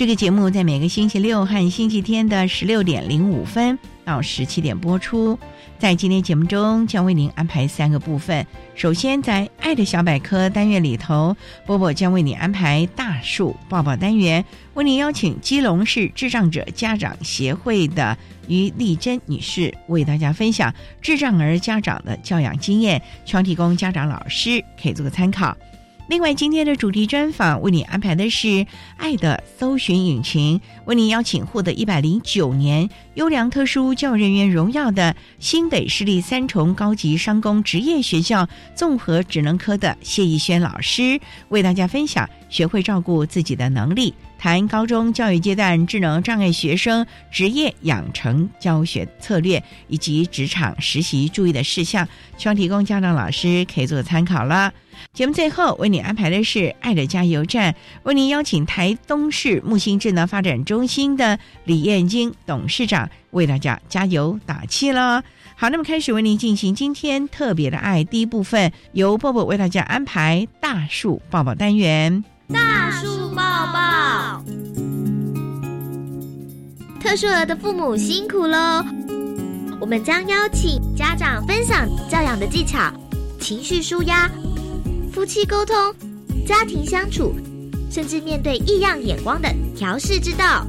这个节目在每个星期六和星期天的十六点零五分到十七点播出。在今天节目中，将为您安排三个部分。首先，在“爱的小百科”单元里头，波波将为你安排大树抱抱单元，为您邀请基隆市智障者家长协会的于丽珍女士为大家分享智障儿家长的教养经验，希望提供家长老师可以做个参考。另外，今天的主题专访为你安排的是《爱的搜寻引擎》，为您邀请获得一百零九年优良特殊教育人员荣耀的新北市立三重高级商工职业学校综合职能科的谢逸轩老师，为大家分享学会照顾自己的能力，谈高中教育阶段智能障碍学生职业养成教学策略以及职场实习注意的事项，希望提供家长老师可以做参考了。节目最后为你安排的是《爱的加油站》，为您邀请台东市木星智能发展中心的李燕京董事长为大家加油打气了。好，那么开始为您进行今天特别的爱第一部分，由波波为大家安排大树抱抱单元。大树抱抱，特殊儿的父母辛苦喽！我们将邀请家长分享教养的技巧、情绪舒压。夫妻沟通、家庭相处，甚至面对异样眼光的调试之道。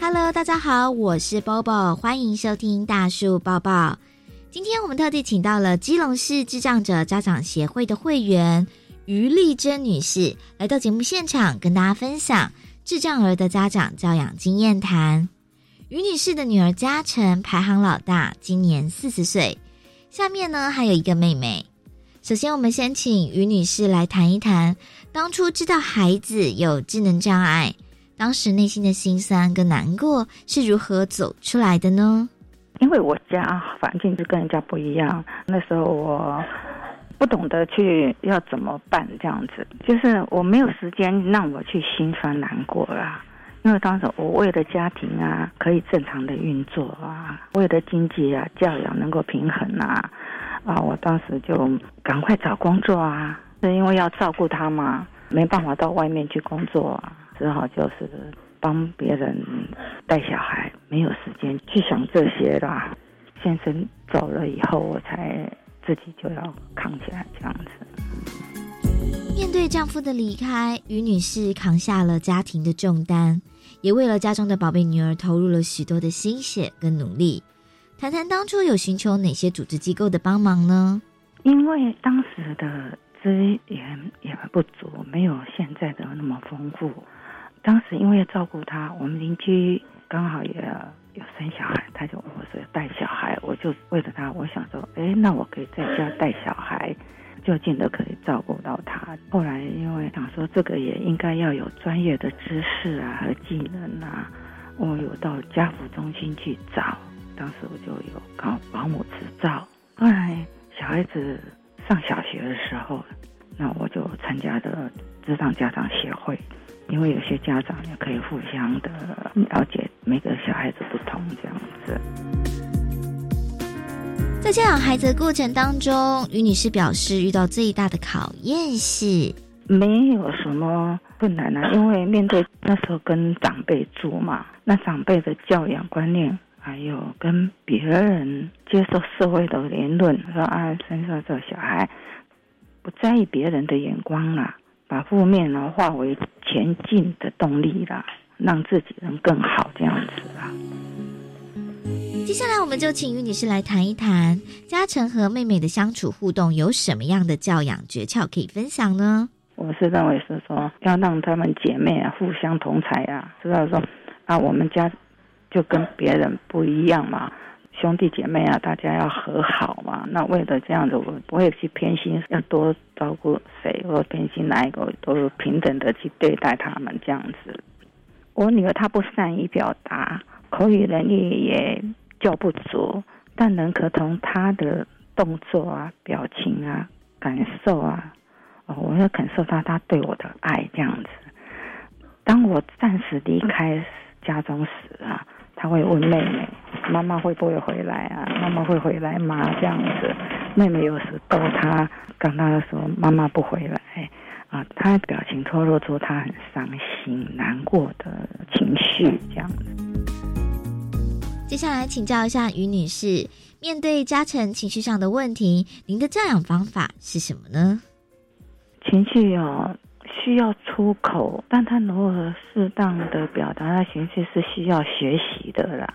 Hello，大家好，我是 Bobo，欢迎收听大树抱抱。今天我们特地请到了基隆市智障者家长协会的会员于丽珍女士来到节目现场，跟大家分享。智障儿的家长教养经验谈，于女士的女儿嘉诚排行老大，今年四十岁。下面呢还有一个妹妹。首先，我们先请于女士来谈一谈，当初知道孩子有智能障碍，当时内心的心酸跟难过是如何走出来的呢？因为我家环境就跟人家不一样，那时候我。不懂得去要怎么办，这样子就是我没有时间让我去心酸难过啦。因为当时我为了家庭啊，可以正常的运作啊，为了经济啊、教养能够平衡啊，啊，我当时就赶快找工作啊。是因为要照顾他嘛，没办法到外面去工作，啊，只好就是帮别人带小孩，没有时间去想这些啦。先生走了以后，我才。自己就要扛起来，这样子。面对丈夫的离开，于女士扛下了家庭的重担，也为了家中的宝贝女儿投入了许多的心血跟努力。谈谈当初有寻求哪些组织机构的帮忙呢？因为当时的资源也不足，没有现在的那么丰富。当时因为要照顾她，我们邻居刚好也。有生小孩，他就问我说带小孩，我就为了他，我想说，哎，那我可以在家带小孩，就近的可以照顾到他。后来因为想说这个也应该要有专业的知识啊和技能啊，我有到家福中心去找，当时我就有考保姆执照。后来小孩子上小学的时候，那我就参加的智障家长协会，因为有些家长也可以互相的了解每个小孩子不同这样子。在教养孩子的过程当中，于女士表示遇到最大的考验是没有什么困难啊，因为面对那时候跟长辈住嘛，那长辈的教养观念，还有跟别人接受社会的言论，说啊，生下这小孩不在意别人的眼光啦，把负面呢化为前进的动力啦，让自己能更好这样子啦。接下来，我们就请于女士来谈一谈嘉诚和妹妹的相处互动有什么样的教养诀窍可以分享呢？我是认为是说，要让她们姐妹啊互相同才啊，知道说啊，我们家就跟别人不一样嘛，兄弟姐妹啊，大家要和好嘛。那为了这样子，我不会去偏心，要多照顾谁，或偏心哪一个，都是平等的去对待他们这样子。我女儿她不善于表达，口语能力也。较不足，但能可从她的动作啊、表情啊、感受啊，哦，我要感受到她对我的爱这样子。当我暂时离开家中时啊，他会问妹妹：“妈妈会不会回来啊？妈妈会回来吗？”这样子，妹妹有时逗他，跟他说：“妈妈不回来。”啊，他表情透露出他很伤心、难过的情绪这样子。接下来请教一下于女士，面对嘉诚情绪上的问题，您的教养方法是什么呢？情绪哦，需要出口，但他如何适当的表达他情绪是需要学习的啦。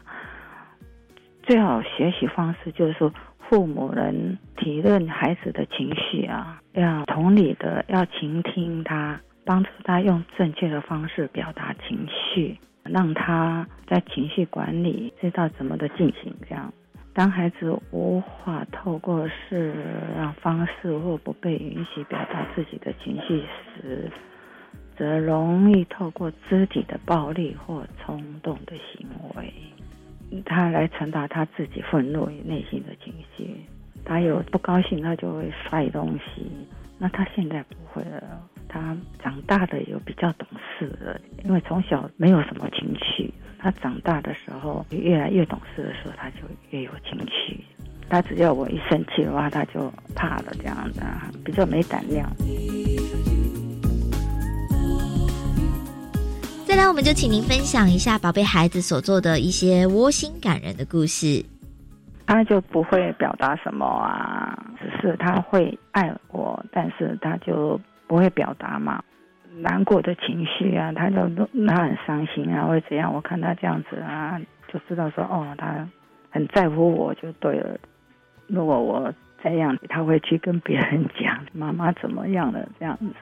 最好学习方式就是说，父母能体认孩子的情绪啊，要同理的，要倾听他，帮助他用正确的方式表达情绪。让他在情绪管理知道怎么的进行，这样。当孩子无法透过适当方式或不被允许表达自己的情绪时，则容易透过肢体的暴力或冲动的行为，他来传达他自己愤怒与内心的情绪。他有不高兴，他就会摔东西。那他现在不会了。他长大的有比较懂事了，因为从小没有什么情绪。他长大的时候越来越懂事的时候，他就越有情绪。他只要我一生气的话，他就怕了，这样的比较没胆量。再来，我们就请您分享一下宝贝孩子所做的一些窝心感人的故事。他就不会表达什么啊，只是他会爱我，但是他就。不会表达嘛，难过的情绪啊，他就他很伤心啊，会怎样？我看他这样子啊，就知道说哦，他很在乎我就对了。如果我这样，他会去跟别人讲妈妈怎么样了这样子。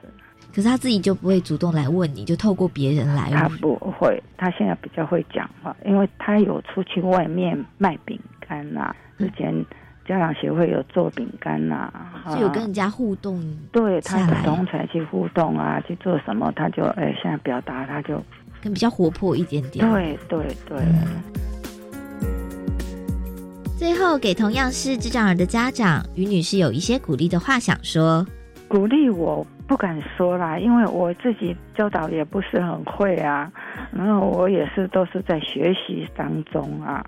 可是他自己就不会主动来问你，就透过别人来。他不会，他现在比较会讲话，因为他有出去外面卖饼干啊，之前。家长协会有做饼干呐，是有跟人家互动，对他同才去互动啊，去做什么，他就哎，现在表达他就更比较活泼一点点。对对对。最后，给同样是智障儿的家长于女士有一些鼓励的话想说。鼓励我不敢说啦，因为我自己教导也不是很会啊，然后我也是都是在学习当中啊。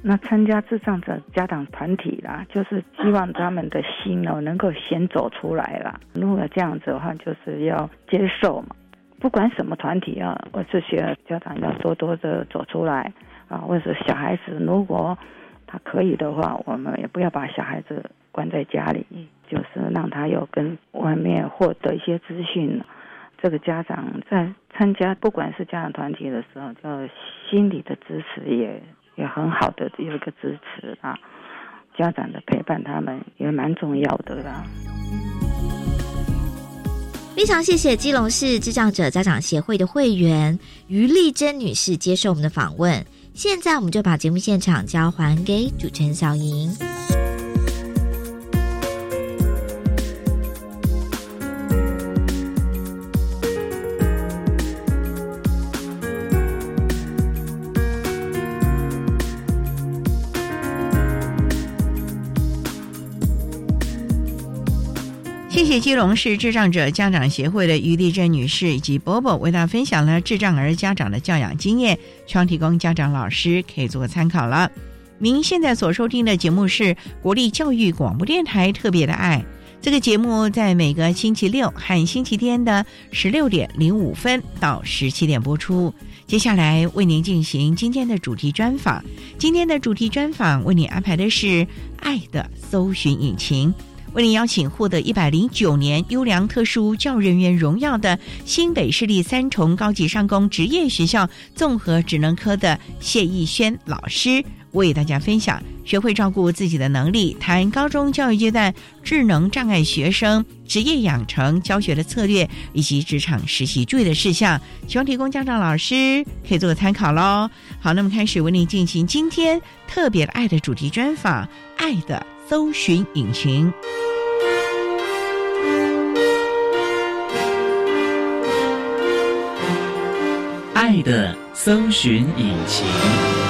那参加智障者家长团体啦，就是希望他们的心哦能够先走出来啦。如果这样子的话，就是要接受嘛。不管什么团体啊，我这些家长要多多的走出来啊。或者小孩子如果他可以的话，我们也不要把小孩子关在家里，就是让他有跟外面获得一些资讯。这个家长在参加不管是家长团体的时候，就心理的支持也。也很好的有一个支持啊，家长的陪伴，他们也蛮重要的啦。非常谢谢基隆市智障者家长协会的会员于丽珍女士接受我们的访问。现在我们就把节目现场交还给主持人小莹。谢谢基隆市智障者家长协会的于丽珍女士以及波波为大家分享了智障儿家长的教养经验，希望提供家长老师可以做个参考了。您现在所收听的节目是国立教育广播电台特别的爱。这个节目在每个星期六和星期天的十六点零五分到十七点播出。接下来为您进行今天的主题专访。今天的主题专访为您安排的是《爱的搜寻引擎》，为您邀请获得一百零九年优良特殊教育人员荣耀的新北市立三重高级商工职业学校综合职能科的谢义轩老师。为大家分享学会照顾自己的能力，谈高中教育阶段智能障碍学生职业养成教学的策略，以及职场实习注意的事项，希望提供家长老师可以做个参考喽。好，那么开始为您进行今天特别的爱的主题专访，《爱的搜寻引擎》，爱的搜寻引擎。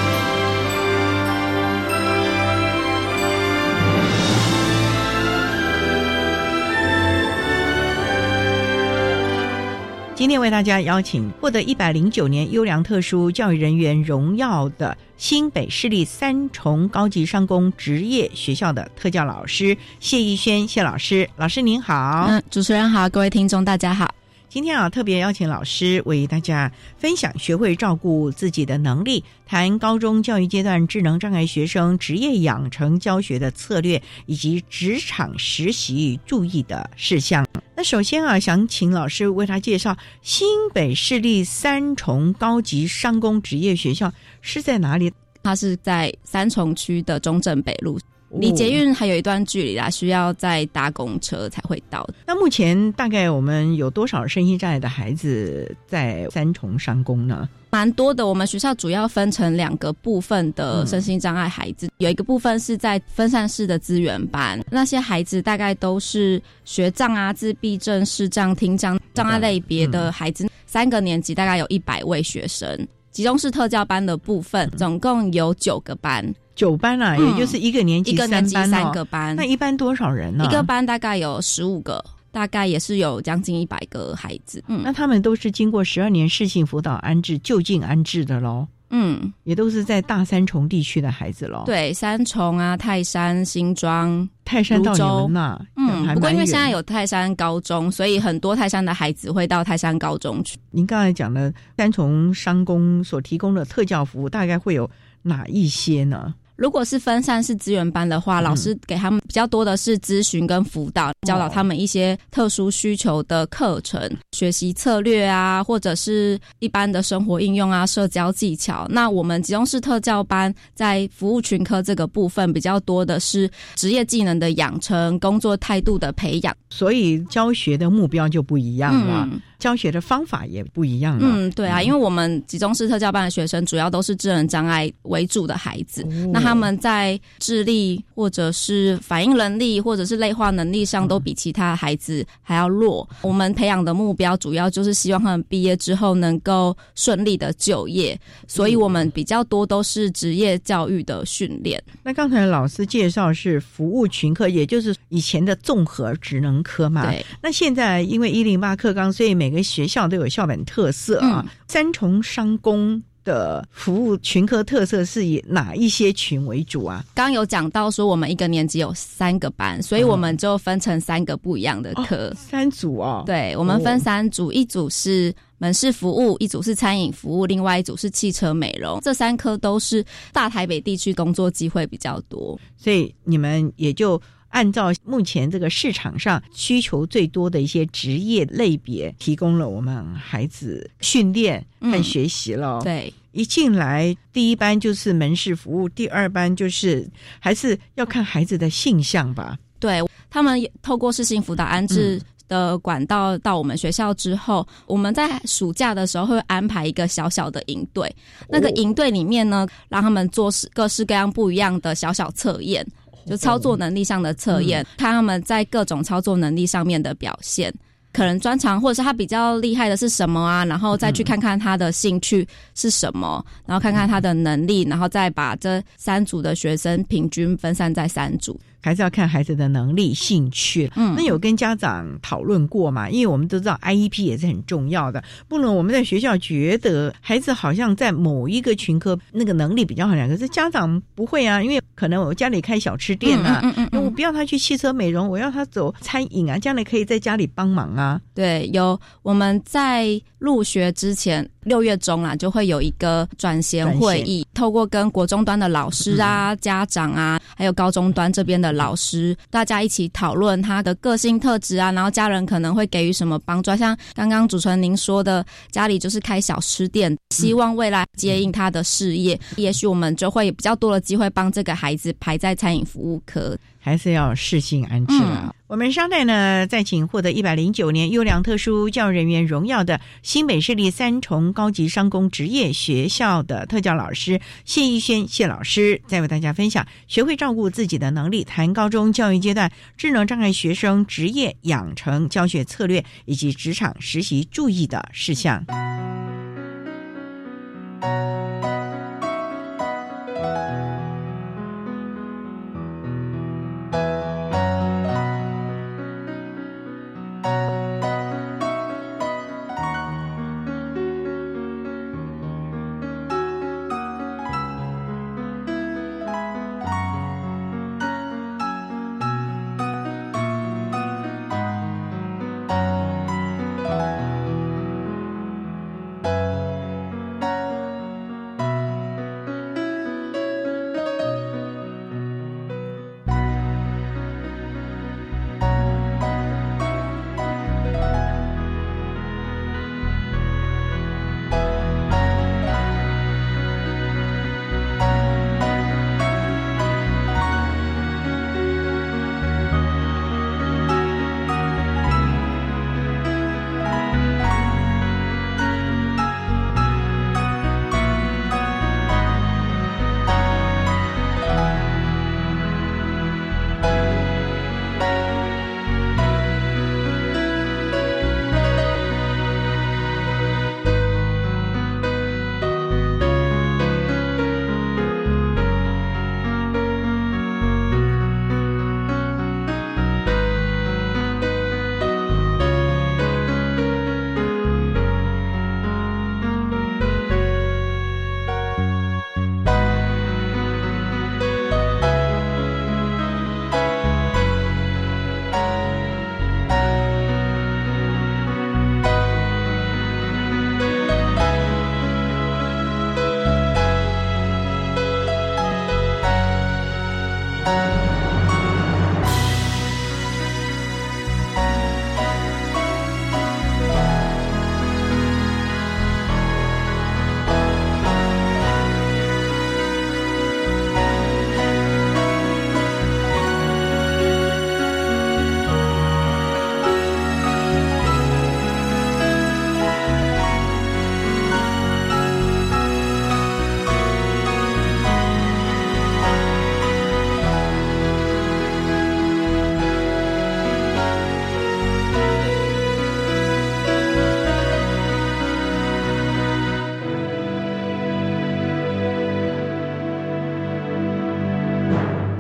今天为大家邀请获得一百零九年优良特殊教育人员荣耀的新北市立三重高级商工职业学校的特教老师谢逸轩谢老师，老师您好。嗯，主持人好，各位听众大家好。今天啊，特别邀请老师为大家分享学会照顾自己的能力，谈高中教育阶段智能障碍学生职业养成教学的策略，以及职场实习注意的事项。那首先啊，想请老师为他介绍新北市立三重高级商工职业学校是在哪里？它是在三重区的中正北路。离捷运还有一段距离啦，需要再搭公车才会到。那目前大概我们有多少身心障碍的孩子在三重商工呢？蛮多的。我们学校主要分成两个部分的身心障碍孩子，有一个部分是在分散式的资源班，那些孩子大概都是学障啊、自闭症、视障、听障障碍类别的孩子，三个年级大概有一百位学生。集中式特教班的部分，总共有九个班。九班啊，也就是一个年级三班三个班。那一般多少人呢？一个班大概有十五个，大概也是有将近一百个孩子。嗯，那他们都是经过十二年适性辅导安置就近安置的喽。嗯，也都是在大三重地区的孩子喽。对，三重啊，泰山、新庄、泰山到你们那，嗯，不过因为现在有泰山高中，所以很多泰山的孩子会到泰山高中去。您刚才讲的三重商工所提供的特教服务，大概会有哪一些呢？如果是分散式资源班的话，老师给他们比较多的是咨询跟辅导，教导他们一些特殊需求的课程、学习策略啊，或者是一般的生活应用啊、社交技巧。那我们集中式特教班在服务群科这个部分比较多的是职业技能的养成、工作态度的培养，所以教学的目标就不一样了。教学的方法也不一样了。嗯，对啊，因为我们集中式特教班的学生主要都是智能障碍为主的孩子，那他们在智力或者是反应能力或者是类化能力上都比其他孩子还要弱。我们培养的目标主要就是希望他们毕业之后能够顺利的就业，所以我们比较多都是职业教育的训练。那刚才老师介绍是服务群科，也就是以前的综合职能科嘛。对。那现在因为一零八课纲，所以每个学校都有校本特色啊。三重商工的服务群科特色是以哪一些群为主啊？刚刚有讲到说，我们一个年级有三个班，所以我们就分成三个不一样的科，三组哦。对，我们分三组，一组是门市服务，一组是餐饮服务，另外一组是汽车美容。这三科都是大台北地区工作机会比较多，所以你们也就。按照目前这个市场上需求最多的一些职业类别，提供了我们孩子训练和学习了。对，一进来第一班就是门市服务，第二班就是还是要看孩子的性向吧。对他们透过视性辅导安置的管道到我们学校之后，我们在暑假的时候会安排一个小小的营队。那个营队里面呢，让他们做各式各样不一样的小小测验。就操作能力上的测验，看他们在各种操作能力上面的表现，可能专长或者是他比较厉害的是什么啊？然后再去看看他的兴趣是什么，然后看看他的能力，然后再把这三组的学生平均分散在三组。还是要看孩子的能力、兴趣。嗯那有跟家长讨论过嘛？因为我们都知道 IEP 也是很重要的。不能我们在学校觉得孩子好像在某一个群科那个能力比较好点，可是家长不会啊，因为可能我家里开小吃店啊，嗯嗯嗯嗯我不要他去汽车美容，我要他走餐饮啊，将来可以在家里帮忙啊。对，有我们在入学之前六月中啊，就会有一个转衔会议，透过跟国中端的老师啊、家长啊，还有高中端这边的老师，大家一起讨论他的个性特质啊，然后家人可能会给予什么帮助啊。像刚刚主持人您说的，家里就是开小吃店，希望未来接应他的事业，也许我们就会有比较多的机会帮这个孩子排在餐饮服务科。还是要适性安置了。嗯我们商代呢，再请获得一百零九年优良特殊教育人员荣耀的新北市立三重高级商工职业学校的特教老师谢逸轩谢老师，再为大家分享学会照顾自己的能力，谈高中教育阶段智能障碍学生职业养成教学策略以及职场实习注意的事项。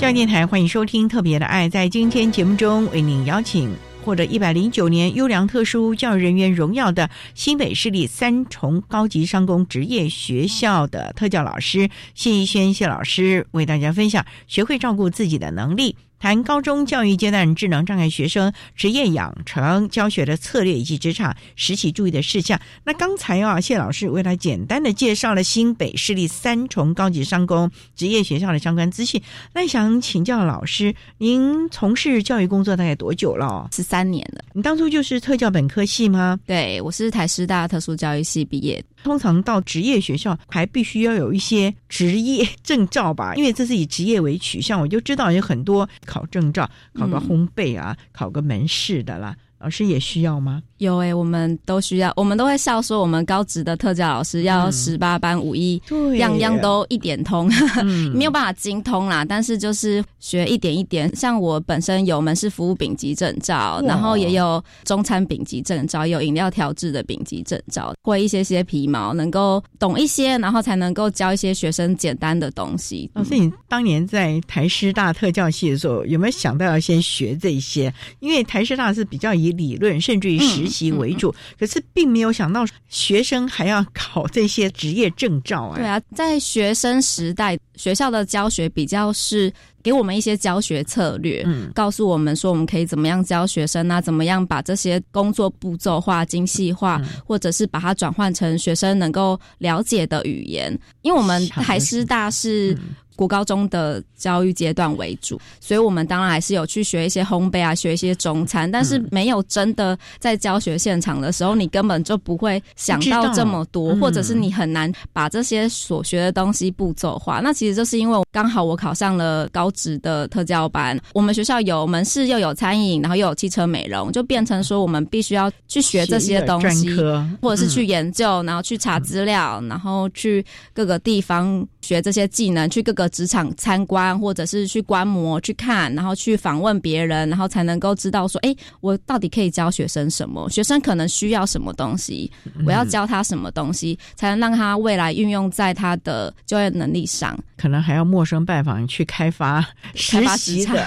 教育电台欢迎收听《特别的爱》。在今天节目中，为您邀请获得一百零九年优良特殊教育人员荣耀的新北市立三重高级商工职业学校的特教老师谢逸轩谢老师，为大家分享学会照顾自己的能力。谈高中教育阶段智能障碍学生职业养成教学的策略以及职场实习注意的事项。那刚才啊，谢老师为他简单的介绍了新北市立三重高级商工职业学校的相关资讯。那想请教老师，您从事教育工作大概多久了？十三年了，你当初就是特教本科系吗？对我是台师大特殊教育系毕业的。通常到职业学校还必须要有一些职业证照吧，因为这是以职业为取向。我就知道有很多考证照，考个烘焙啊，考个门市的啦。老师也需要吗？有诶、我们都需要，我们都会笑说，我们高职的特教老师要嗯十八般武艺，对样样都一点通，嗯 没有办法精通啦。但是就是学一点一点，像我本身有门市服务丙级证照，然后也有中餐丙级证照，也有饮料调制的丙级证照，会一些些皮毛，能够懂一些，然后才能够教一些学生简单的东西。老师，你当年在台师大特教系的时候，有没有想到要先学这些？因为台师大是比较以理论甚至于实习为主，可是并没有想到学生还要考这些职业证照啊。对啊，在学生时代，学校的教学比较是给我们一些教学策略，嗯。告诉我们说我们可以怎么样教学生啊，怎么样把这些工作步骤化、精细化，嗯。或者是把它转换成学生能够了解的语言。因为我们台师大是嗯国高中的教育阶段为主，所以我们当然还是有去学一些烘焙啊，学一些中餐，但是没有真的在教学现场的时候，你根本就不会想到这么多，嗯或者是你很难把这些所学的东西步骤化。那其实就是因为刚好我考上了高职的特教班，我们学校有门市又有餐饮，然后又有汽车美容，就变成说我们必须要去学这些东西。或者是去嗯研究，然后去查资料，然后去各个地方学这些技能，去各个职场参观，或者是去观摩、去看，然后去访问别人，然后才能够知道说，哎，我到底可以教学生什么？学生可能需要什么东西？嗯我要教他什么东西，才能让他未来运用在他的就业能力上？可能还要陌生拜访去开发实习的。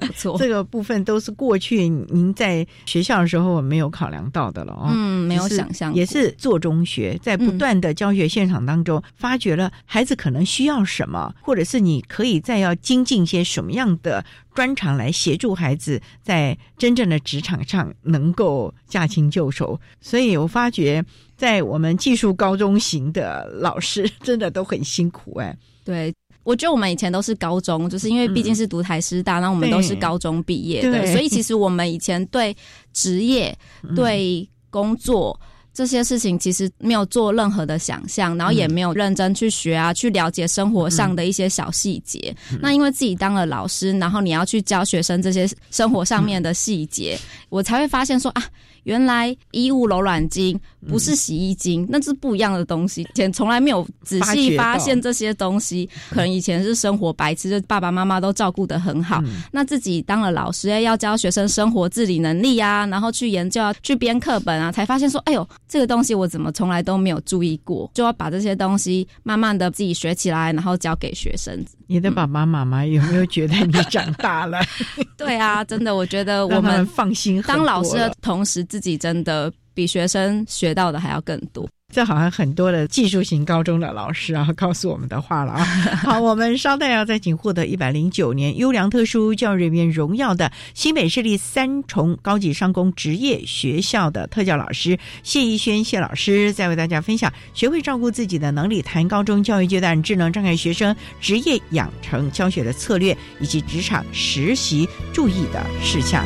不 错，这个部分都是过去您在学校的时候没有考量到的了哦。嗯，没有想象，也是做中学，在不断的教学现场当中，发觉了孩子可能需要什么，或者是你可以再要精进一些什么样的专长来协助孩子在真正的职场上能够驾轻就熟。所以我发觉，在我们技术高中型的老师，真的都很辛苦哎。对。我觉得我们以前都是高中，就是因为毕竟是读台师大，那、我们都是高中毕业的，对所以其实我们以前对职业、对工作这些事情，其实没有做任何的想象，然后也没有认真去学啊，去了解生活上的一些小细节。那因为自己当了老师，然后你要去教学生这些生活上面的细节，我才会发现说啊。原来衣物柔软巾不是洗衣精，那是不一样的东西。以前从来没有仔细发现这些东西，可能以前是生活白痴，就爸爸妈妈都照顾得很好。那自己当了老师，要教学生生活自理能力啊，然后去研究啊，去编课本啊，才发现说，哎呦，这个东西我怎么从来都没有注意过，就要把这些东西慢慢的自己学起来，然后教给学生。你的爸爸妈妈有没有觉得你长大了？对啊，真的，我觉得我们放心。当老师的同时，自己真的比学生学到的还要更多。这好像很多的技术型高中的老师啊，告诉我们的话了啊。好，我们稍待要再请获得一百零九年优良特殊教育人员荣耀的新北市立三重高级商工职业学校的特教老师谢逸轩谢老师，再为大家分享学会照顾自己的能力，谈高中教育阶段智能障碍学生职业养成教学的策略，以及职场实习注意的事项。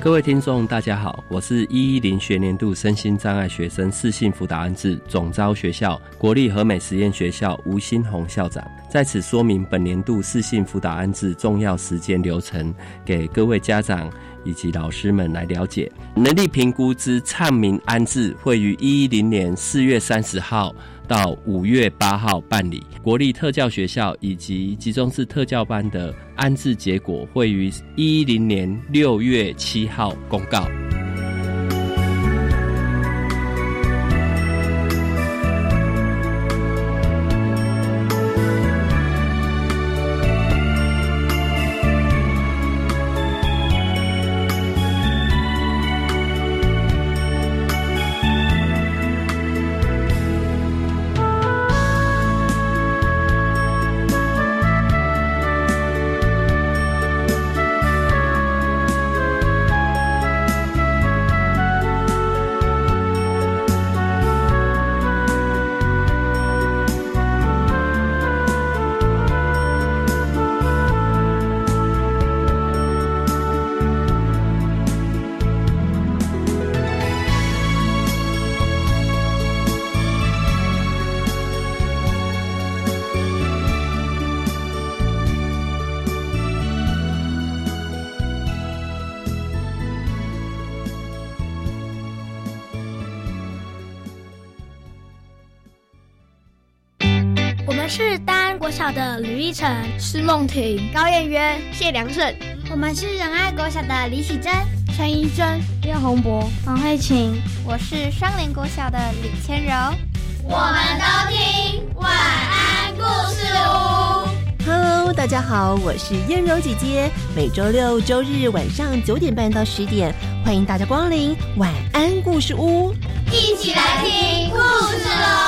各位听众，大家好，我是一一零学年度身心障碍学生适性辅导安置总招学校国立和美实验学校吴新红校长，在此说明本年度适性辅导安置重要时间流程，给各位家长以及老师们来了解。能力评估之唱名安置会于一一零年四月三十号。到五月八号办理国立特教学校以及集中式特教班的安置结果，会于一零年六月七号公告。的吕一晨、施梦婷、高燕渊、谢良顺。我们是仁爱国小的李喜珍、陈怡珍、叶宏博、黄慧琴。我是双联国小的李千柔。我们都听晚安故事屋。Hello，大家好，我是燕柔姐姐。每周六、周日晚上九点半到十点，欢迎大家光临晚安故事屋，一起来听故事喽。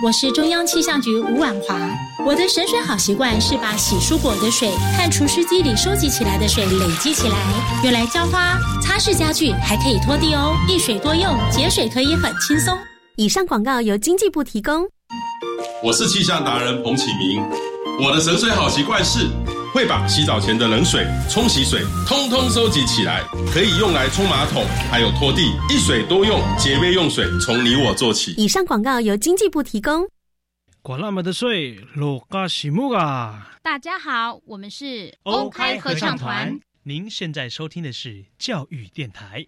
我是中央气象局吴婉华。我的省水好习惯是把洗蔬果的水和除湿机里收集起来的水累积起来，用来浇花、擦拭家具，还可以拖地哦。一水多用，节水可以很轻松。以上广告由经济部提供。我是气象达人彭启明。我的省水好习惯是会把洗澡前的冷水、冲洗水通通收集起来，可以用来冲马桶，还有拖地，一水多用，节约用水，从你我做起。以上广告由经济部提供。管那么的水，落嘎西木啊！大家好，我们是欧开合唱团。您现在收听的是教育电台。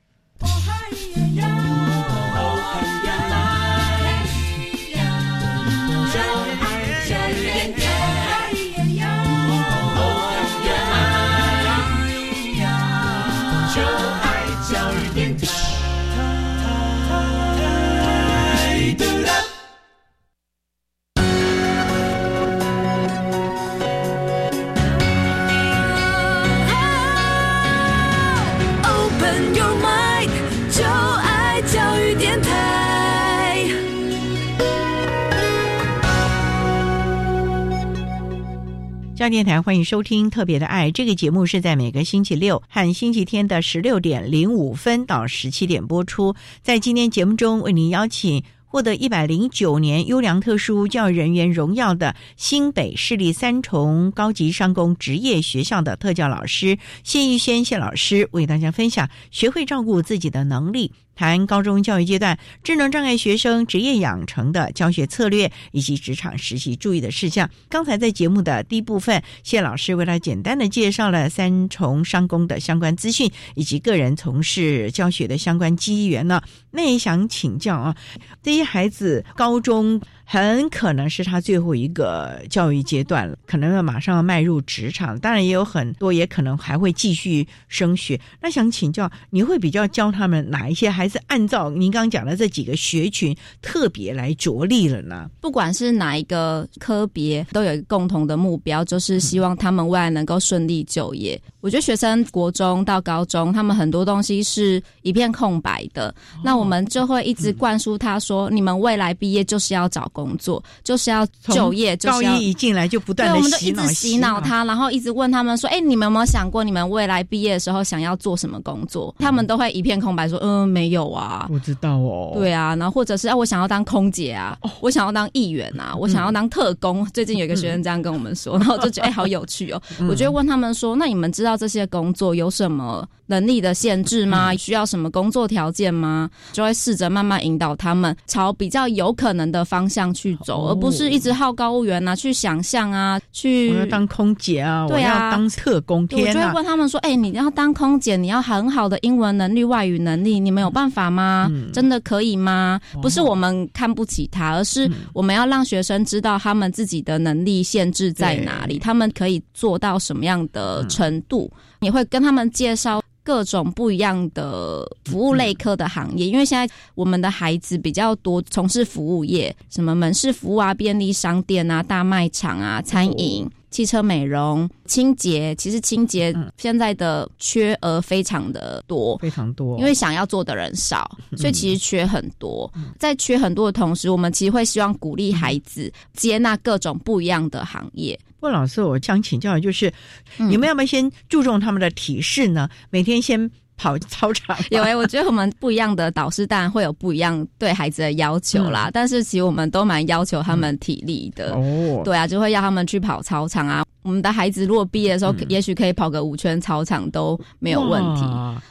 教电台欢迎收听《特别的爱》这个节目，是在每个星期六和星期天的十六点零五分到十七点播出。在今天节目中，为您邀请获得一百零九年优良特殊教育人员荣耀的新北市立三重高级商工职业学校的特教老师谢玉轩谢老师，为大家分享学会照顾自己的能力。谈高中教育阶段智能障碍学生职业养成的教学策略以及职场实习注意的事项。刚才在节目的第一部分，谢老师为他简单的介绍了三重商工的相关资讯以及个人从事教学的相关机缘呢。那也想请教啊，这些孩子高中。很可能是他最后一个教育阶段了，可能要马上要迈入职场。当然也有很多，也可能还会继续升学。那想请教，你会比较教他们哪一些，还是按照您刚刚讲的这几个学群特别来着力了呢？不管是哪一个科别，都有一个共同的目标，就是希望他们未来能够顺利就业。我觉得学生国中到高中，他们很多东西是一片空白的，那我们就会一直灌输他说：你们未来毕业就是要找。工作就是要就业，高一一进来就不断的洗脑，洗脑他，然后一直问他们说：“哎，你们有没有想过，你们未来毕业的时候想要做什么工作？”他们都会一片空白，说：“嗯，没有啊。”我知道哦。对啊，然后或者是啊，我想要当空姐啊，我想要当议员啊，我想要当特工。最近有一个学生这样跟我们说，然后就觉得哎，好有趣哦。我就问他们说：“那你们知道这些工作有什么？”能力的限制吗？需要什么工作条件吗？就会试着慢慢引导他们朝比较有可能的方向去走，而不是一直好高骛远啊，去想象啊，去我要当空姐啊，对啊，当特工。我就会问他们说：“哎，你要当空姐，你要很好的英文能力、外语能力，你们有办法吗？真的可以吗？不是我们看不起他，而是我们要让学生知道他们自己的能力限制在哪里，他们可以做到什么样的程度。你会跟他们介绍。”各种不一样的服务类科的行业，因为现在我们的孩子比较多从事服务业，什么门市服务啊、便利商店啊、大卖场啊、餐饮、汽车美容、清洁。其实清洁现在的缺额非常的多，非常多，因为想要做的人少，所以其实缺很多。在缺很多的同时，我们其实会希望鼓励孩子接纳各种不一样的行业。郭老师，我想请教的就是，你们要不要先注重他们的体式呢？每天先跑操场。有哎，我觉得我们不一样的导师当然会有不一样对孩子的要求啦，但是其实我们都蛮要求他们体力的。哦，对啊，就会要他们去跑操场啊。我们的孩子如果毕业的时候，也许可以跑个五圈操场都没有问题。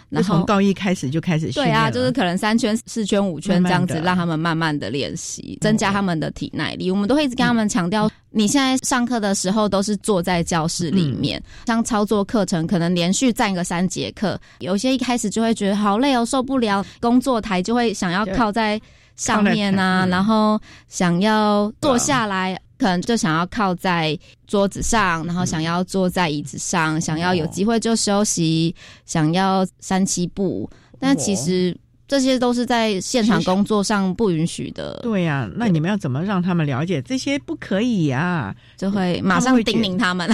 然后从高一开始就开始对啊，就是可能三圈、四圈、五圈这样子，让他们慢慢的练习，增加他们的体耐力。我们都会一直跟他们强调，你现在上课的时候都是坐在教室里面，像操作课程，可能连续站个三节课，有些一开始就会觉得好累哦，受不了。工作台就会想要靠在上面啊，然后想要坐下来。可能就想要靠在桌子上，然后想要坐在椅子上，想要有机会就休息，想要三七步，但其实。这些都是在现场工作上不允许的。对呀，那你们要怎么让他们了解这些不可以呀？就会马上叮咛他们。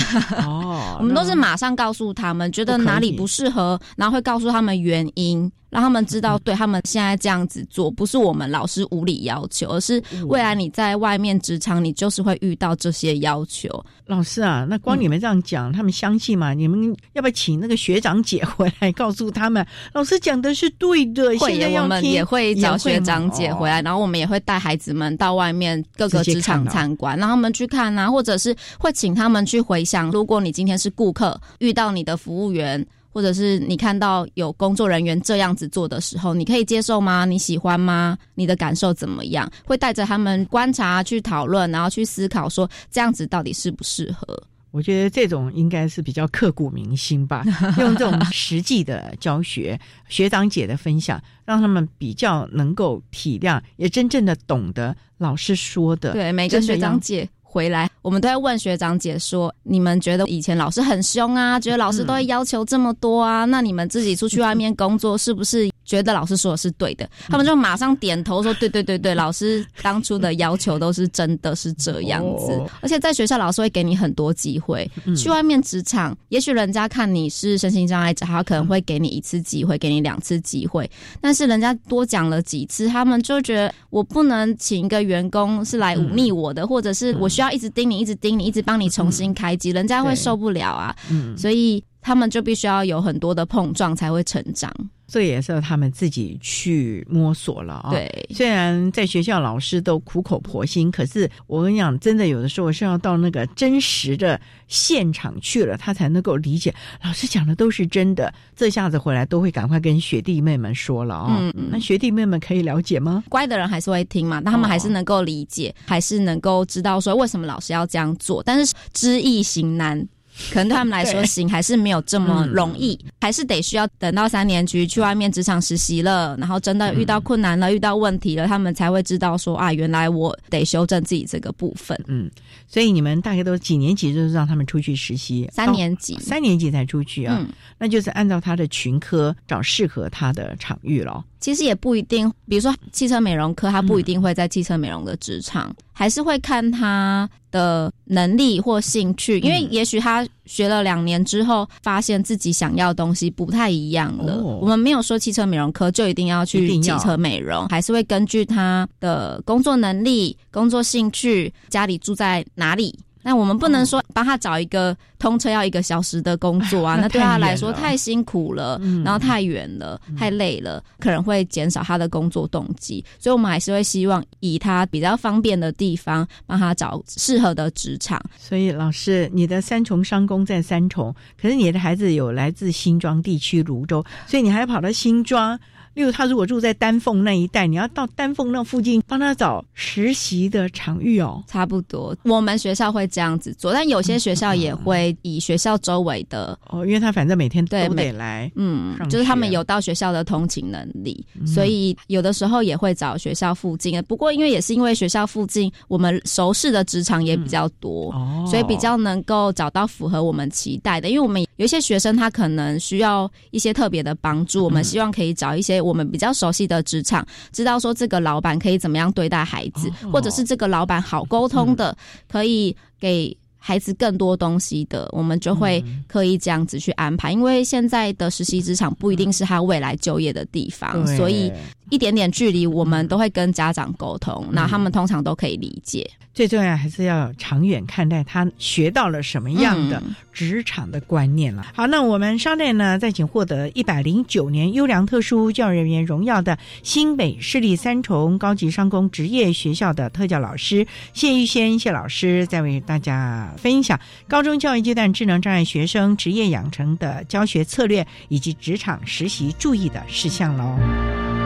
哦，我们都是马上告诉他们，觉得哪里不适合，然后会告诉他们原因，让他们知道，对他们现在这样子做，不是我们老师无理要求，而是未来你在外面职场，你就是会遇到这些要求。老师啊，那光你们这样讲，他们相信吗？你们要不要请那个学长姐回来告诉他们，老师讲的是对的？会，我们也会找学长姐回来，然后我们也会带孩子们到外面各个职场参观，让他们去看啊，或者是会请他们去回想，如果你今天是顾客，遇到你的服务员。或者是你看到有工作人员这样子做的时候，你可以接受吗？你喜欢吗？你的感受怎么样？会带着他们观察、去讨论，然后去思考，说这样子到底适不适合？我觉得这种应该是比较刻骨铭心吧。用这种实际的教学、学长姐的分享，让他们比较能够体谅，也真正的懂得老师说的。对，每个学长姐。回来，我们都会问学长姐说：“你们觉得以前老师很凶啊？觉得老师都会要求这么多啊？那你们自己出去外面工作，是不是？”觉得老师说的是对的，他们就马上点头说：“对对对对，老师当初的要求都是真的是这样子。”而且在学校，老师会给你很多机会。去外面职场，也许人家看你是身心障碍者，他可能会给你一次机会，给你两次机会。但是人家多讲了几次，他们就觉得我不能请一个员工是来忤逆我的，或者是我需要一直盯你，一直盯你，一直帮你重新开机，人家会受不了啊。所以他们就必须要有很多的碰撞，才会成长。这也是他们自己去摸索了啊。对，虽然在学校老师都苦口婆心，可是我跟你讲，真的有的时候是要到那个真实的现场去了，他才能够理解老师讲的都是真的。这下子回来都会赶快跟学弟妹们说了啊。嗯嗯。那学弟妹们可以了解吗？乖的人还是会听嘛，那他们还是能够理解，还是能够知道说为什么老师要这样做。但是知易行难。可能对他们来说，行还是没有这么容易，还是得需要等到三年级去外面职场实习了，然后真的遇到困难了、遇到问题了，他们才会知道说啊，原来我得修正自己这个部分。嗯，所以你们大概都几年级就是让他们出去实习？三年级，三年级才出去啊？那就是按照他的群科找适合他的场域了。其实也不一定，比如说汽车美容科，他不一定会在汽车美容的职场，还是会看他的能力或兴趣，因为也许他学了两年之后，发现自己想要的东西不太一样了。我们没有说汽车美容科就一定要去汽车美容，还是会根据他的工作能力、工作兴趣、家里住在哪里。那我们不能说帮他找一个通车要一个小时的工作啊，那对他来说太辛苦了，然后太远了，太累了，可能会减少他的工作动机。所以，我们还是会希望以他比较方便的地方帮他找适合的职场。所以，老师，你的三重商工在三重，可是你的孩子有来自新庄地区泸州，所以你还跑到新庄。例如，他如果住在丹凤那一带，你要到丹凤那附近帮他找实习的场域哦。差不多，我们学校会这样子做，但有些学校也会以学校周围的哦，因为他反正每天都得来，嗯，就是他们有到学校的通勤能力，所以有的时候也会找学校附近。不过，因为也是因为学校附近我们熟识的职场也比较多，所以比较能够找到符合我们期待的。因为我们有一些学生他可能需要一些特别的帮助，我们希望可以找一些。我们比较熟悉的职场，知道说这个老板可以怎么样对待孩子，或者是这个老板好沟通的，可以给。孩子更多东西的，我们就会刻意这样子去安排。因为现在的实习职场不一定是他未来就业的地方，所以一点点距离，我们都会跟家长沟通，那他们通常都可以理解。最重要还是要长远看待，他学到了什么样的职场的观念了。好，那我们稍待呢，再请获得一百零九年优良特殊教育人员荣耀的新北市立三重高级商工职业学校的特教老师谢玉仙谢老师，再为大家分享高中教育阶段智能障碍学生职业养成的教学策略以及职场实习注意的事项喽。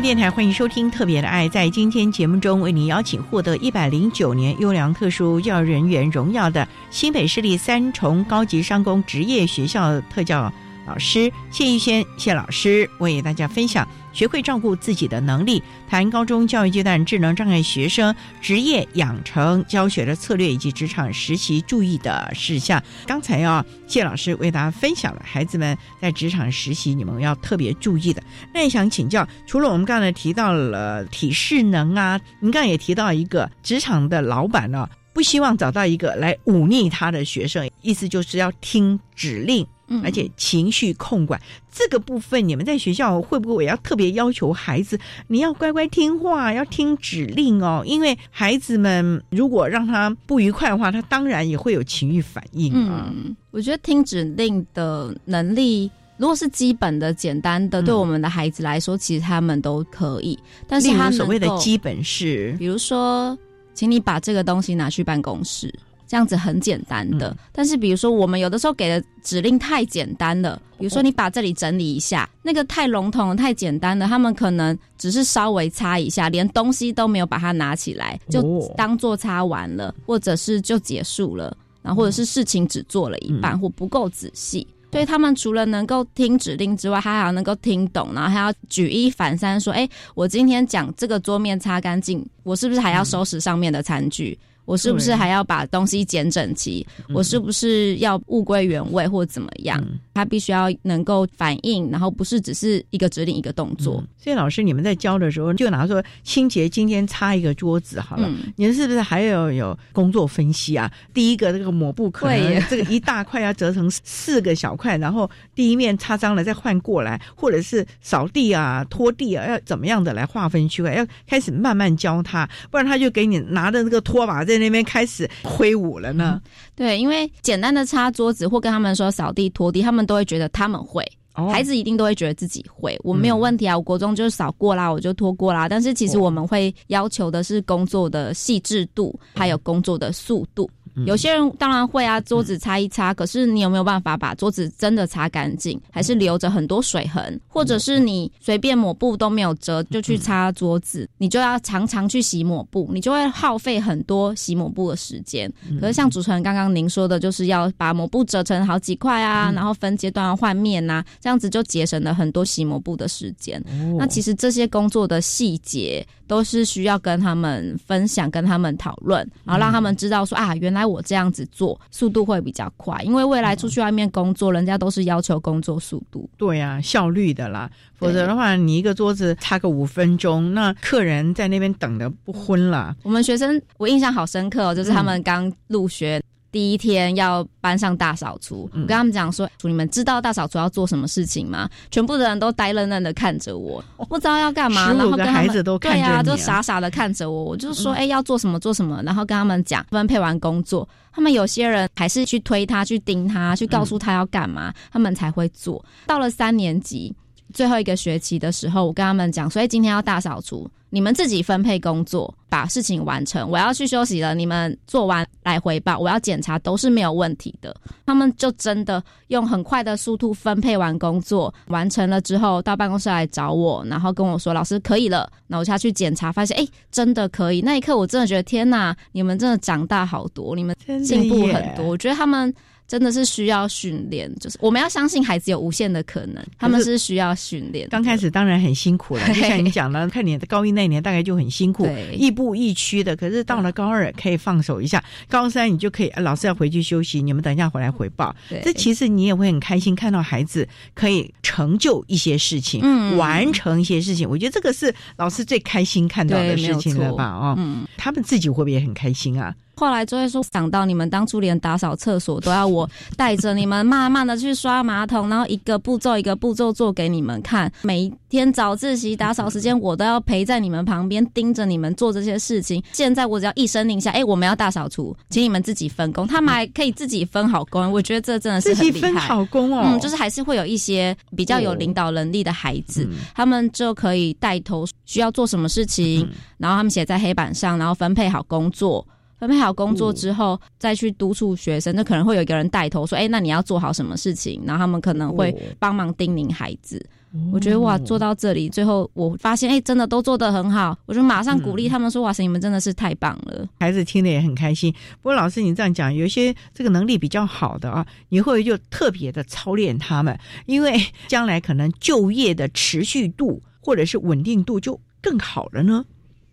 电台欢迎收听《特别的爱》。在今天节目中，为您邀请获得一百零九年优良特殊教育人员荣耀的新北市立三重高级商工职业学校特教老师谢玉仙谢老师，为大家分享。学会照顾自己的能力，谈高中教育阶段智能障碍学生职业养成教学的策略以及职场实习注意的事项。刚才啊，谢老师为大家分享了孩子们在职场实习你们要特别注意的。那也想请教，除了我们刚才提到了体适能啊，您刚才也提到一个职场的老板呢，不希望找到一个来忤逆他的学生，意思就是要听指令。而且情绪控管这个部分，你们在学校会不会也要特别要求孩子，你要乖乖听话，要听指令哦？因为孩子们如果让他不愉快的话，他当然也会有情绪反应啊。我觉得听指令的能力，如果是基本的、简单的，对我们的孩子来说，其实他们都可以。但是他所谓的基本是，比如说，请你把这个东西拿去办公室。这样子很简单的，但是比如说我们有的时候给的指令太简单了，比如说你把这里整理一下，那个太笼统、太简单了，他们可能只是稍微擦一下，连东西都没有把它拿起来，就当做擦完了，或者是就结束了，然后或者是事情只做了一半或不够仔细。所以他们除了能够听指令之外，他还要能够听懂，然后还要举一反三，说：“哎，我今天讲这个桌面擦干净，我是不是还要收拾上面的餐具？”我是不是还要把东西捡整齐？我是不是要物归原位或怎么样？他必须要能够反应，然后不是只是一个指令一个动作。所以老师，你们在教的时候，就拿说清洁今天擦一个桌子好了，你们是不是还要有工作分析啊？第一个这个抹布可能 这个一大块要折成四个小块，然后第一面擦脏了再换过来，或者是扫地啊、拖地啊，要怎么样的来划分区块？要开始慢慢教他，不然他就给你拿着那个拖把在。那边开始挥舞了呢。对，因为简单的擦桌子或跟他们说扫地拖地，他们都会觉得他们会，孩子一定都会觉得自己会。我没有问题啊，我国中就是扫过啦，我就拖过啦。但是其实我们会要求的是工作的细致度，还有工作的速度。有些人当然会啊，桌子擦一擦，可是你有没有办法把桌子真的擦干净？还是留着很多水痕？或者是你随便抹布都没有折就去擦桌子，你就要常常去洗抹布，你就会耗费很多洗抹布的时间。可是像主持人刚刚您说的，就是要把抹布折成好几块啊，然后分阶段换面呐，这样子就节省了很多洗抹布的时间。那其实这些工作的细节都是需要跟他们分享、跟他们讨论，然后让他们知道说啊，原来。我这样子做速度会比较快，因为未来出去外面工作，人家都是要求工作速度。对呀，效率的啦，否则的话，你一个桌子擦个五分钟，那客人在那边等的不昏了。我们学生我印象好深刻哦，就是他们刚入学。第一天要搬上大扫除，我跟他们讲说：“你们知道大扫除要做什么事情吗？”全部的人都呆愣愣的看着我，不知道要干嘛。然后跟孩子都对啊，都傻傻的看着我。我就说：“哎，要做什么做什么。”然后跟他们讲分配完工作，他们有些人还是去推他、去盯他、去告诉他要干嘛，他们才会做到了三年级。最后一个学期的时候，我跟他们讲，所以今天要大扫除，你们自己分配工作，把事情完成。我要去休息了，你们做完来回报，我要检查都是没有问题的。他们就真的用很快的速度分配完工作，完成了之后到办公室来找我，然后跟我说：“老师可以了。”那我下去检查，发现哎，真的可以。那一刻我真的觉得天哪，你们真的长大好多，你们进步很多。我觉得他们。真的是需要训练，就是我们要相信孩子有无限的可能，他们是需要训练。刚开始当然很辛苦了，就像你讲的，看你的高一那年大概就很辛苦，亦步亦趋的。可是到了高二可以放手一下，高三你就可以，老师要回去休息，你们等一下回来回报。这其实你也会很开心，看到孩子可以成就一些事情，完成一些事情。我觉得这个是老师最开心看到的事情了吧？哦，他们自己会不会也很开心啊？后来就会说想到你们当初连打扫厕所都要我带着你们慢慢的去刷马桶，然后一个步骤一个步骤做给你们看。每天早自习打扫时间，我都要陪在你们旁边盯着你们做这些事情。现在我只要一声令下，哎，我们要大扫除，请你们自己分工。他们还可以自己分好工，我觉得这真的是自己分好工哦。嗯，就是还是会有一些比较有领导能力的孩子，他们就可以带头需要做什么事情，然后他们写在黑板上，然后分配好工作。分配好工作之后，再去督促学生，那可能会有一个人带头说：“哎，那你要做好什么事情？”然后他们可能会帮忙叮咛孩子。我觉得哇，做到这里，最后我发现，哎，真的都做得很好。我就马上鼓励他们说：“哇塞，你们真的是太棒了！”孩子听得也很开心。不过老师，你这样讲，有一些这个能力比较好的啊，你会就特别的操练他们，因为将来可能就业的持续度或者是稳定度就更好了呢。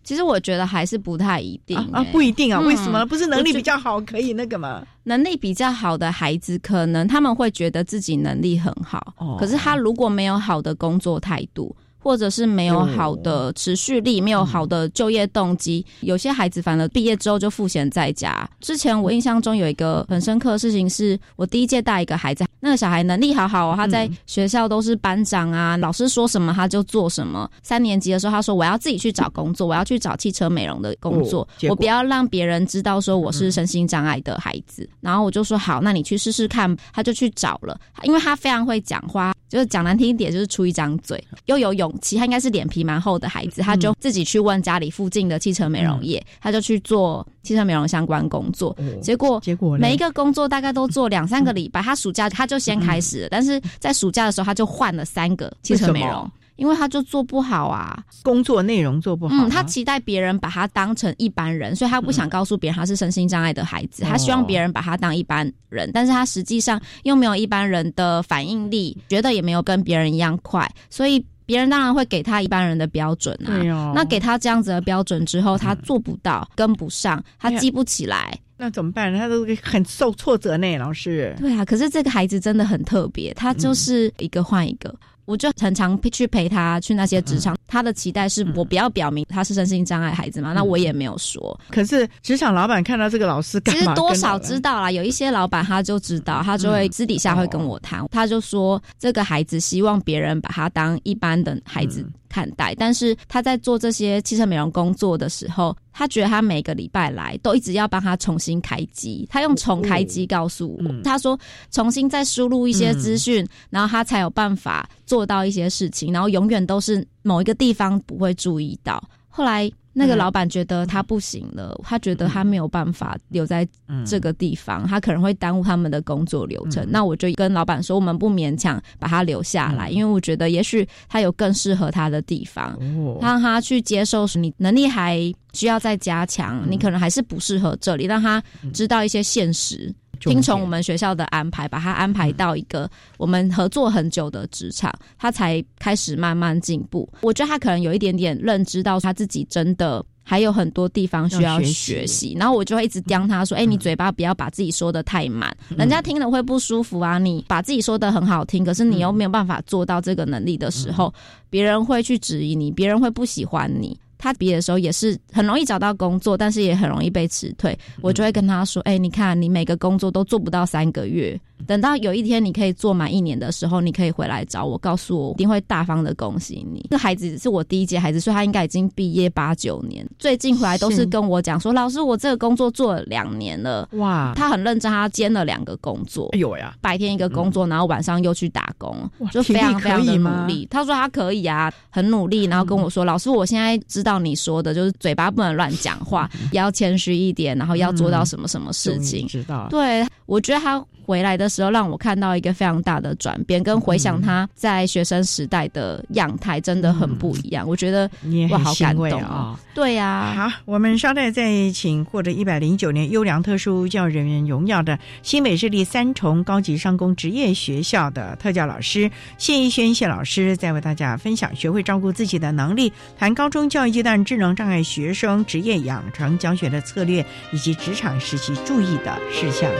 其实我觉得还是不太一定啊，不一定啊，为什么？不是能力比较好可以那个吗？能力比较好的孩子，可能他们会觉得自己能力很好，可是他如果没有好的工作态度。或者是没有好的持续力，没有好的就业动机，有些孩子反而毕业之后就赋闲在家。之前我印象中有一个很深刻的事情，是我第一届带一个孩子，那个小孩能力好好哦，他在学校都是班长啊，老师说什么他就做什么。三年级的时候，他说我要自己去找工作，我要去找汽车美容的工作，我不要让别人知道说我是身心障碍的孩子。然后我就说好，那你去试试看。他就去找了，因为他非常会讲话，就是讲难听一点，就是出一张嘴，又有勇。气他应该是脸皮蛮厚的孩子，他就自己去问家里附近的汽车美容业，他就去做汽车美容相关工作。结果，结果每一个工作大概都做两三个礼拜。他暑假他就先开始了，但是在暑假的时候他就换了三个汽车美容。因为他就做不好啊，工作内容做不好。嗯，他期待别人把他当成一般人，所以他不想告诉别人他是身心障碍的孩子。他希望别人把他当一般人，但是他实际上又没有一般人的反应力，觉得也没有跟别人一样快，所以别人当然会给他一般人的标准啊。那给他这样子的标准之后，他做不到，跟不上，他记不起来，那怎么办？他都很受挫折呢，老师。对啊，可是这个孩子真的很特别，他就是一个换一个。我就很常去陪他去那些职场，他的期待是我不要表明他是身心障碍孩子嘛，那我也没有说。可是职场老板看到这个老师，其实多少知道啦，有一些老板他就知道，他就会私底下会跟我谈，他就说这个孩子希望别人把他当一般的孩子。看待，但是他在做这些汽车美容工作的时候，他觉得他每个礼拜来都一直要帮他重新开机，他用重开机告诉我，他说重新再输入一些资讯，然后他才有办法做到一些事情，然后永远都是某一个地方不会注意到，后来。那个老板觉得他不行了，他觉得他没有办法留在这个地方，他可能会耽误他们的工作流程。那我就跟老板说，我们不勉强把他留下来，因为我觉得也许他有更适合他的地方，让他去接受。你能力还需要再加强，你可能还是不适合这里，让他知道一些现实。听从我们学校的安排，把他安排到一个我们合作很久的职场，他才开始慢慢进步。我觉得他可能有一点点认知到他自己真的还有很多地方需要学习。然后我就会一直刁他说：“哎，你嘴巴不要把自己说的太满，人家听了会不舒服啊。你把自己说的很好听，可是你又没有办法做到这个能力的时候，别人会去质疑你，别人会不喜欢你。”他毕业的时候也是很容易找到工作，但是也很容易被辞退。我就会跟他说：“哎，你看，你每个工作都做不到三个月，等到有一天你可以做满一年的时候，你可以回来找我，告诉我，一定会大方的恭喜你。这孩子是我第一届孩子，所以他应该已经毕业八九年，最近回来都是跟我讲说，老师，我这个工作做了两年了。哇，他很认真，他兼了两个工作。哎呦呀，白天一个工作，然后晚上又去打工，就非常非常的努力。他说他可以啊，很努力，然后跟我说，老师，我现在知道你说的就是嘴巴不能乱讲话，也要谦虚一点，然后要做到什么什么事情。知道，对我觉得他。回来的时候，让我看到一个非常大的转变，跟回想他在学生时代的样态真的很不一样。我觉得我好感动啊！对呀，好，我们稍待再请获得一百零九年优良特殊教育人员荣耀的新北市立三重高级商工职业学校的特教老师谢逸轩谢老师，再为大家分享学会照顾自己的能力，谈高中教育阶段智能障碍学生职业养成教学的策略，以及职场实习注意的事项。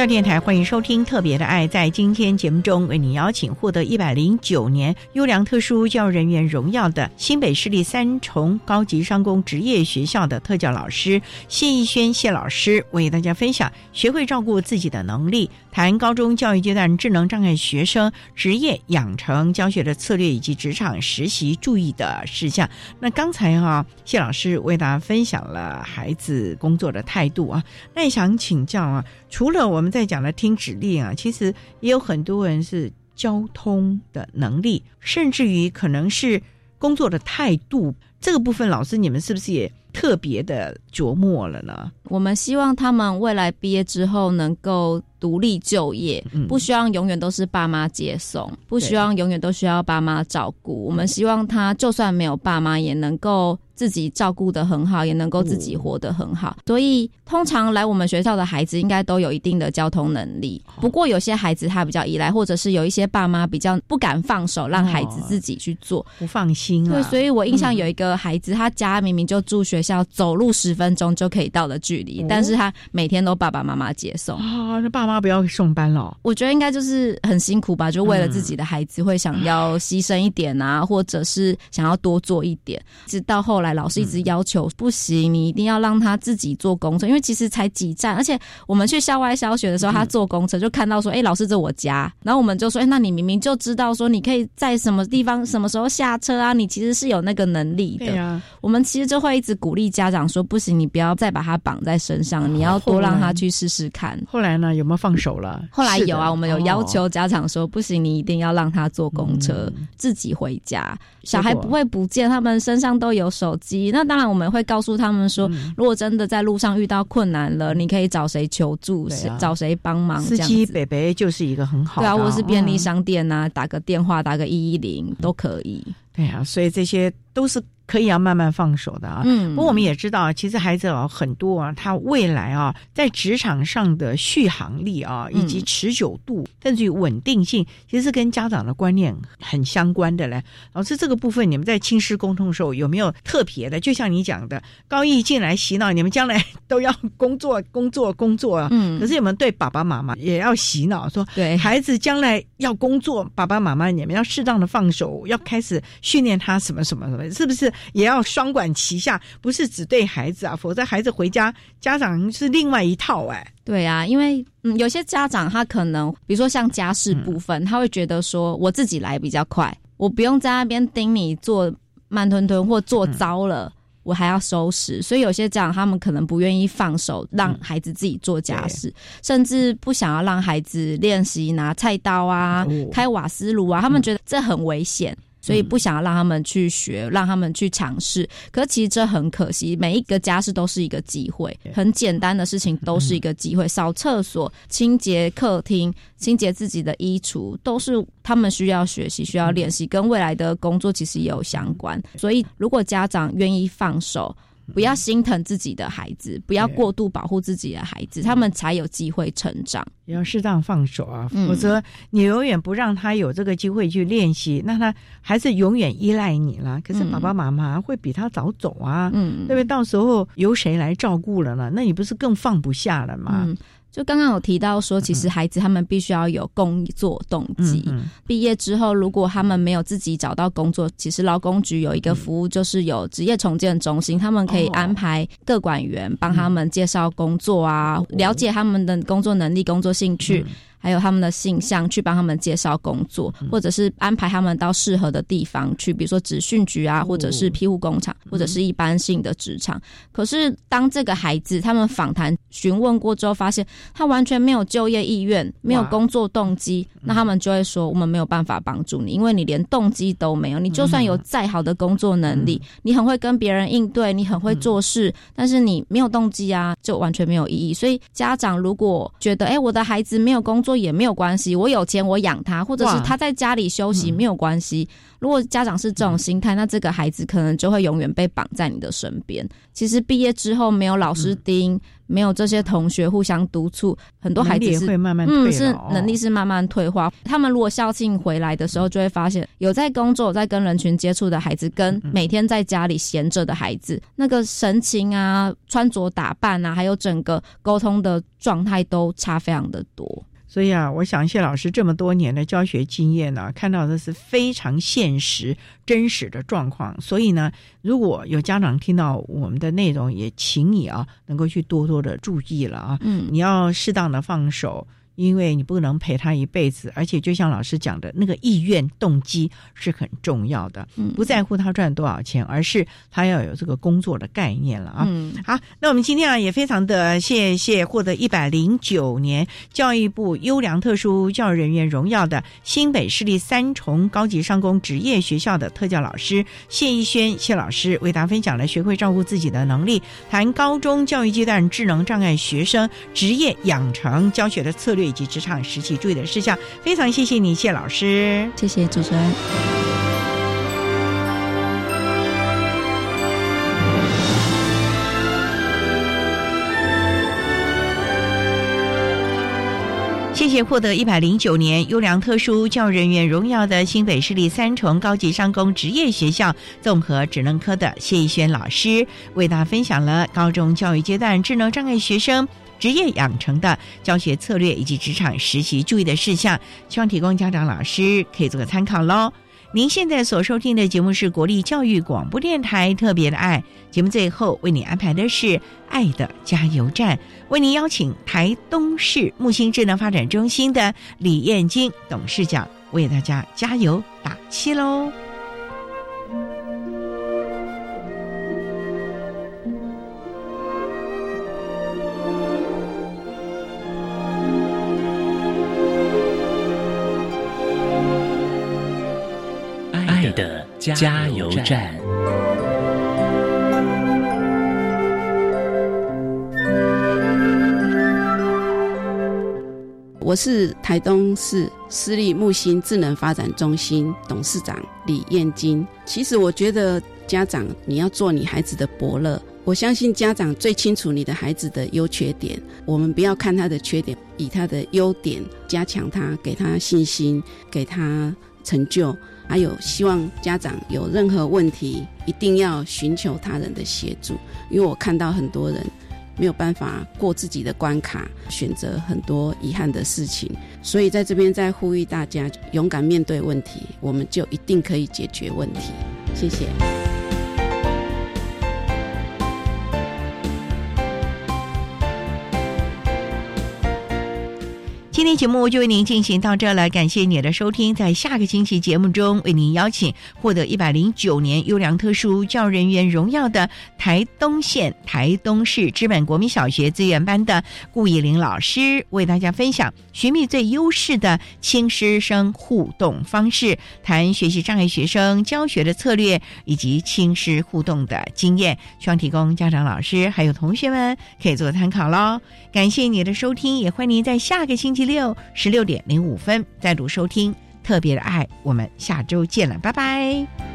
教电台欢迎收听《特别的爱》。在今天节目中，为你邀请获得一百零九年优良特殊教育人员荣耀的新北市立三重高级商工职业学校的特教老师谢逸轩谢老师，为大家分享学会照顾自己的能力，谈高中教育阶段智能障碍学生职业养成教学的策略以及职场实习注意的事项。那刚才哈谢老师为大家分享了孩子工作的态度啊，那也想请教啊。除了我们在讲的听指令啊，其实也有很多人是交通的能力，甚至于可能是工作的态度这个部分，老师你们是不是也特别的琢磨了呢？我们希望他们未来毕业之后能够独立就业，不希望永远都是爸妈接送，不希望永远都需要爸妈照顾。我们希望他就算没有爸妈，也能够。自己照顾的很好，也能够自己活得很好，所以通常来我们学校的孩子应该都有一定的交通能力。不过有些孩子他比较依赖，或者是有一些爸妈比较不敢放手让孩子自己去做，不放心。啊对，所以我印象有一个孩子，他家明明就住学校，走路十分钟就可以到的距离，但是他每天都爸爸妈妈接送。啊，那爸妈不要送班了。我觉得应该就是很辛苦吧，就为了自己的孩子会想要牺牲一点啊，或者是想要多做一点，直到后来。老师一直要求不行，你一定要让他自己坐公车，因为其实才几站，而且我们去校外小学的时候，他坐公车就看到说，哎，老师这我家，然后我们就说，哎，那你明明就知道说你可以在什么地方、什么时候下车啊，你其实是有那个能力的。我们其实就会一直鼓励家长说，不行，你不要再把他绑在身上，你要多让他去试试看。后来呢，有没有放手了？后来有啊，我们有要求家长说，不行，你一定要让他坐公车自己回家，小孩不会不见，他们身上都有手。机那当然我们会告诉他们说，如果真的在路上遇到困难了，你可以找谁求助，找谁帮忙。司机北北就是一个很好，对啊，或是便利商店啊，打个电话，打个一一零都可以。对啊，所以这些都是。可以要慢慢放手的啊，嗯，不过我们也知道，其实孩子啊很多啊，他未来啊在职场上的续航力啊，以及持久度，甚至于稳定性，其实是跟家长的观念很相关的嘞。老师，这个部分你们在亲师沟通的时候有没有特别的？就像你讲的，高一进来洗脑，你们将来都要工作、工作、工作啊。嗯，可是你们对爸爸妈妈也要洗脑，说对孩子将来要工作，爸爸妈妈你们要适当的放手，要开始训练他什么什么什么，是不是？也要双管齐下，不是只对孩子啊，否则孩子回家，家长是另外一套哎。对啊，因为嗯，有些家长他可能，比如说像家事部分，他会觉得说我自己来比较快。我不用在那边盯你做慢吞吞或做糟了。我还要收拾，所以有些家长他们可能不愿意放手让孩子自己做家事，甚至不想要让孩子练习拿菜刀啊、开瓦斯炉啊，他们觉得这很危险。所以不想要让他们去学，让他们去尝试。可其实这很可惜，每一个家事都是一个机会，很简单的事情都是一个机会。扫厕所、清洁客厅、清洁自己的衣橱，都是他们需要学习、需要练习，跟未来的工作其实也有相关。所以，如果家长愿意放手。不要心疼自己的孩子，不要过度保护自己的孩子，他们才有机会成长。要适当放手啊，否则你永远不让他有这个机会去练习，那他还是永远依赖你了。可是爸爸妈妈会比他早走啊，对不对？到时候由谁来照顾了呢？那你不是更放不下了吗？就刚刚有提到说，其实孩子他们必须要有工作动机。毕业之后，如果他们没有自己找到工作，其实劳工局有一个服务，就是有职业重建中心，他们可以安排各管员帮他们介绍工作啊，了解他们的工作能力、工作兴趣。还有他们的性向，去帮他们介绍工作，或者是安排他们到适合的地方去，比如说职训局啊，或者是庇护工厂，或者是一般性的职场。可是当这个孩子他们访谈询问过之后，发现他完全没有就业意愿，没有工作动机，那他们就会说：我们没有办法帮助你，因为你连动机都没有。你就算有再好的工作能力，你很会跟别人应对，你很会做事，但是你没有动机啊，就完全没有意义。所以家长如果觉得，哎，我的孩子没有工作，说也没有关系，我有钱我养他，或者是他在家里休息没有关系。如果家长是这种心态，那这个孩子可能就会永远被绑在你的身边。其实毕业之后没有老师盯，没有这些同学互相督促，很多孩子是会慢慢嗯是能力是慢慢退化。他们如果校庆回来的时候，就会发现有在工作、在跟人群接触的孩子，跟每天在家里闲着的孩子，那个神情啊、穿着打扮啊，还有整个沟通的状态都差非常的多。所以啊，我想谢老师这么多年的教学经验呢，看到的是非常现实、真实的状况。所以呢，如果有家长听到我们的内容，也请你啊，能够去多多的注意了啊。嗯，你要适当的放手。因为你不能陪他一辈子，而且就像老师讲的那个意愿动机是很重要的，不在乎他赚多少钱，而是他要有这个工作的概念了啊。嗯好，那我们今天啊也非常的谢谢获得一百零九年教育部优良特殊教育人员荣耀的新北市立三重高级商工职业学校的特教老师谢逸轩谢老师为大家分享了学会照顾自己的能力，谈高中教育阶段智能障碍学生职业养成教学的策略。以及职场实习注意的事项，非常谢谢你，谢老师，谢谢主持人，谢谢获得一百零九年优良特殊教育人员荣耀的新北市立三重高级商工职业学校综合职能科的谢逸轩老师，为大家分享了高中教育阶段智能障碍学生。职业养成的教学策略以及职场实习注意的事项，希望提供家长老师可以做个参考喽。您现在所收听的节目是国立教育广播电台特别的爱节目，最后为你安排的是爱的加油站，为您邀请台东市木星智能发展中心的李燕金董事长为大家加油打气喽。加油站。我是台东市私立木星智能发展中心董事长李燕金。其实我觉得家长你要做你孩子的伯乐，我相信家长最清楚你的孩子的优缺点。我们不要看他的缺点，以他的优点加强他，给他信心，给他成就。还有希望家长有任何问题，一定要寻求他人的协助，因为我看到很多人没有办法过自己的关卡，选择很多遗憾的事情，所以在这边再呼吁大家勇敢面对问题，我们就一定可以解决问题。谢谢。今天节目就为您进行到这了，感谢你的收听。在下个星期节目中，为您邀请获得一百零九年优良特殊教人员荣耀的台东县台东市知本国民小学资源班的顾以玲老师，为大家分享学密最优势的轻师生互动方式，谈学习障碍学生教学的策略以及轻师互动的经验，希望提供家长、老师还有同学们可以做参考喽。感谢你的收听，也欢迎您在下个星期六十六点零五分再度收听特别的爱。我们下周见了，拜拜。